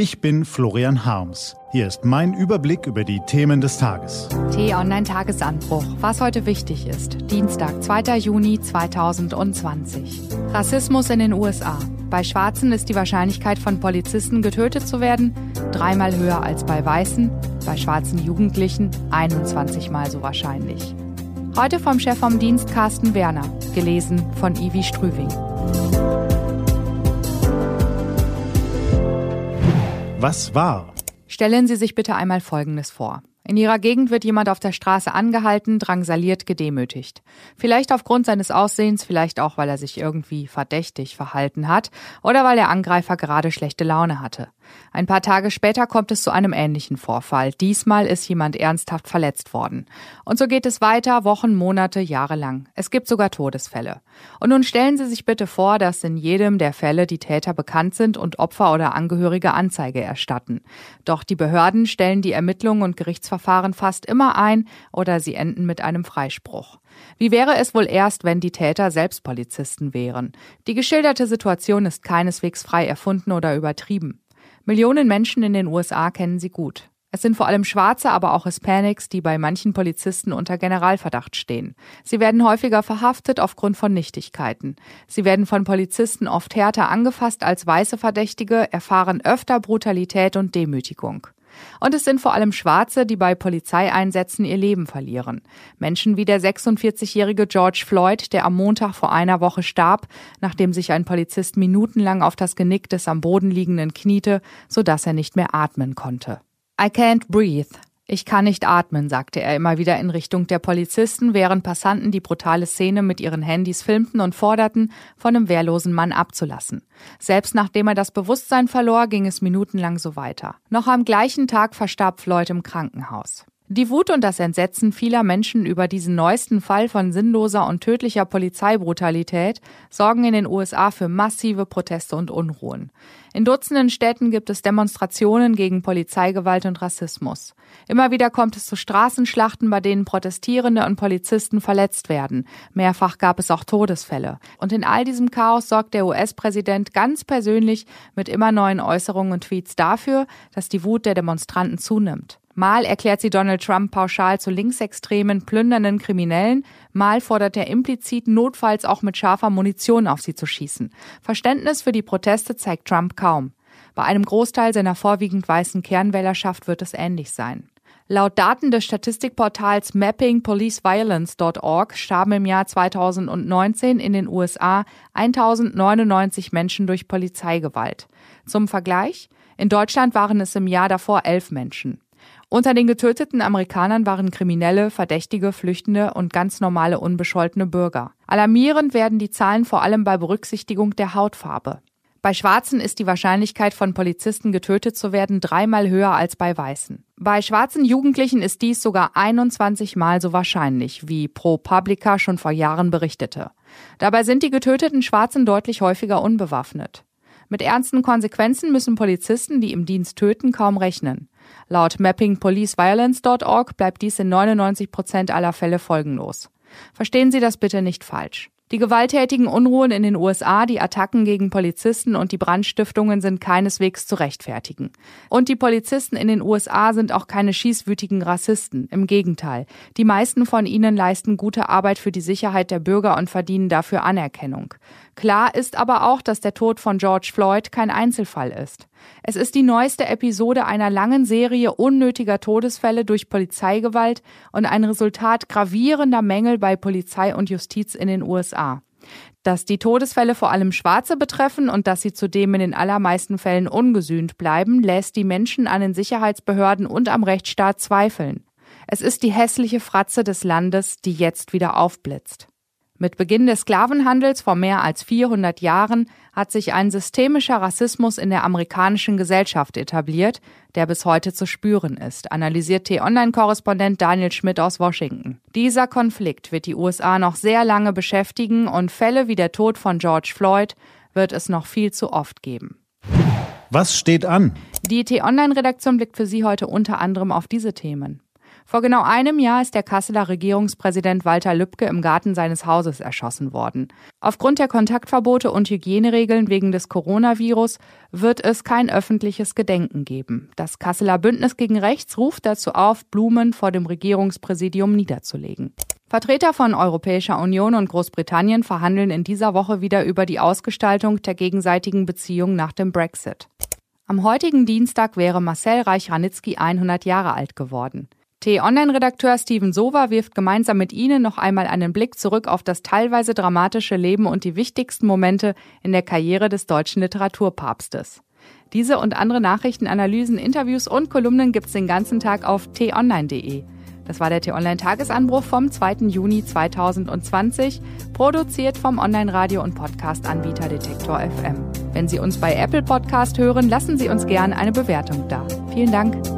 Ich bin Florian Harms. Hier ist mein Überblick über die Themen des Tages. T-Online-Tagesanbruch. Was heute wichtig ist. Dienstag, 2. Juni 2020. Rassismus in den USA. Bei Schwarzen ist die Wahrscheinlichkeit von Polizisten getötet zu werden dreimal höher als bei Weißen. Bei schwarzen Jugendlichen 21 mal so wahrscheinlich. Heute vom Chef vom Dienst Carsten Werner. Gelesen von Ivi Strüving. Was war? Stellen Sie sich bitte einmal Folgendes vor. In ihrer Gegend wird jemand auf der Straße angehalten, drangsaliert, gedemütigt. Vielleicht aufgrund seines Aussehens, vielleicht auch, weil er sich irgendwie verdächtig verhalten hat oder weil der Angreifer gerade schlechte Laune hatte. Ein paar Tage später kommt es zu einem ähnlichen Vorfall. Diesmal ist jemand ernsthaft verletzt worden. Und so geht es weiter, Wochen, Monate, Jahre lang. Es gibt sogar Todesfälle. Und nun stellen Sie sich bitte vor, dass in jedem der Fälle die Täter bekannt sind und Opfer oder Angehörige Anzeige erstatten. Doch die Behörden stellen die Ermittlungen und Gerichtsverfahren Verfahren fast immer ein oder sie enden mit einem Freispruch. Wie wäre es wohl erst, wenn die Täter selbst Polizisten wären? Die geschilderte Situation ist keineswegs frei erfunden oder übertrieben. Millionen Menschen in den USA kennen sie gut. Es sind vor allem Schwarze, aber auch Hispanics, die bei manchen Polizisten unter Generalverdacht stehen. Sie werden häufiger verhaftet aufgrund von Nichtigkeiten. Sie werden von Polizisten oft härter angefasst als weiße Verdächtige, erfahren öfter Brutalität und Demütigung. Und es sind vor allem Schwarze, die bei Polizeieinsätzen ihr Leben verlieren. Menschen wie der 46-jährige George Floyd, der am Montag vor einer Woche starb, nachdem sich ein Polizist minutenlang auf das Genick des am Boden liegenden kniete, sodass er nicht mehr atmen konnte. I can't breathe, ich kann nicht atmen, sagte er immer wieder in Richtung der Polizisten, während Passanten die brutale Szene mit ihren Handys filmten und forderten, von einem wehrlosen Mann abzulassen. Selbst nachdem er das Bewusstsein verlor, ging es minutenlang so weiter. Noch am gleichen Tag verstarb Floyd im Krankenhaus. Die Wut und das Entsetzen vieler Menschen über diesen neuesten Fall von sinnloser und tödlicher Polizeibrutalität sorgen in den USA für massive Proteste und Unruhen. In Dutzenden Städten gibt es Demonstrationen gegen Polizeigewalt und Rassismus. Immer wieder kommt es zu Straßenschlachten, bei denen Protestierende und Polizisten verletzt werden. Mehrfach gab es auch Todesfälle. Und in all diesem Chaos sorgt der US-Präsident ganz persönlich mit immer neuen Äußerungen und Tweets dafür, dass die Wut der Demonstranten zunimmt. Mal erklärt sie Donald Trump pauschal zu linksextremen, plündernden Kriminellen, mal fordert er implizit notfalls auch mit scharfer Munition auf sie zu schießen. Verständnis für die Proteste zeigt Trump kaum. Bei einem Großteil seiner vorwiegend weißen Kernwählerschaft wird es ähnlich sein. Laut Daten des Statistikportals mappingpoliceviolence.org starben im Jahr 2019 in den USA 1099 Menschen durch Polizeigewalt. Zum Vergleich, in Deutschland waren es im Jahr davor elf Menschen. Unter den getöteten Amerikanern waren Kriminelle, Verdächtige, Flüchtende und ganz normale unbescholtene Bürger. Alarmierend werden die Zahlen vor allem bei Berücksichtigung der Hautfarbe. Bei Schwarzen ist die Wahrscheinlichkeit von Polizisten getötet zu werden dreimal höher als bei Weißen. Bei schwarzen Jugendlichen ist dies sogar 21 Mal so wahrscheinlich, wie ProPublica schon vor Jahren berichtete. Dabei sind die getöteten Schwarzen deutlich häufiger unbewaffnet. Mit ernsten Konsequenzen müssen Polizisten, die im Dienst töten, kaum rechnen. Laut mappingpoliceviolence.org bleibt dies in 99 Prozent aller Fälle folgenlos. Verstehen Sie das bitte nicht falsch. Die gewalttätigen Unruhen in den USA, die Attacken gegen Polizisten und die Brandstiftungen sind keineswegs zu rechtfertigen. Und die Polizisten in den USA sind auch keine schießwütigen Rassisten. Im Gegenteil. Die meisten von ihnen leisten gute Arbeit für die Sicherheit der Bürger und verdienen dafür Anerkennung. Klar ist aber auch, dass der Tod von George Floyd kein Einzelfall ist. Es ist die neueste Episode einer langen Serie unnötiger Todesfälle durch Polizeigewalt und ein Resultat gravierender Mängel bei Polizei und Justiz in den USA. Dass die Todesfälle vor allem Schwarze betreffen und dass sie zudem in den allermeisten Fällen ungesühnt bleiben, lässt die Menschen an den Sicherheitsbehörden und am Rechtsstaat zweifeln. Es ist die hässliche Fratze des Landes, die jetzt wieder aufblitzt. Mit Beginn des Sklavenhandels vor mehr als 400 Jahren hat sich ein systemischer Rassismus in der amerikanischen Gesellschaft etabliert, der bis heute zu spüren ist, analysiert T-Online-Korrespondent Daniel Schmidt aus Washington. Dieser Konflikt wird die USA noch sehr lange beschäftigen und Fälle wie der Tod von George Floyd wird es noch viel zu oft geben. Was steht an? Die T-Online-Redaktion blickt für Sie heute unter anderem auf diese Themen. Vor genau einem Jahr ist der Kasseler Regierungspräsident Walter Lübcke im Garten seines Hauses erschossen worden. Aufgrund der Kontaktverbote und Hygieneregeln wegen des Coronavirus wird es kein öffentliches Gedenken geben. Das Kasseler Bündnis gegen Rechts ruft dazu auf, Blumen vor dem Regierungspräsidium niederzulegen. Vertreter von Europäischer Union und Großbritannien verhandeln in dieser Woche wieder über die Ausgestaltung der gegenseitigen Beziehung nach dem Brexit. Am heutigen Dienstag wäre Marcel Reich-Ranitzky 100 Jahre alt geworden. T-Online-Redakteur Steven Sova wirft gemeinsam mit Ihnen noch einmal einen Blick zurück auf das teilweise dramatische Leben und die wichtigsten Momente in der Karriere des deutschen Literaturpapstes. Diese und andere Nachrichten, Analysen, Interviews und Kolumnen gibt's den ganzen Tag auf t-online.de. Das war der T-Online-Tagesanbruch vom 2. Juni 2020, produziert vom Online-Radio- und Podcast-Anbieter Detektor FM. Wenn Sie uns bei Apple Podcast hören, lassen Sie uns gerne eine Bewertung da. Vielen Dank.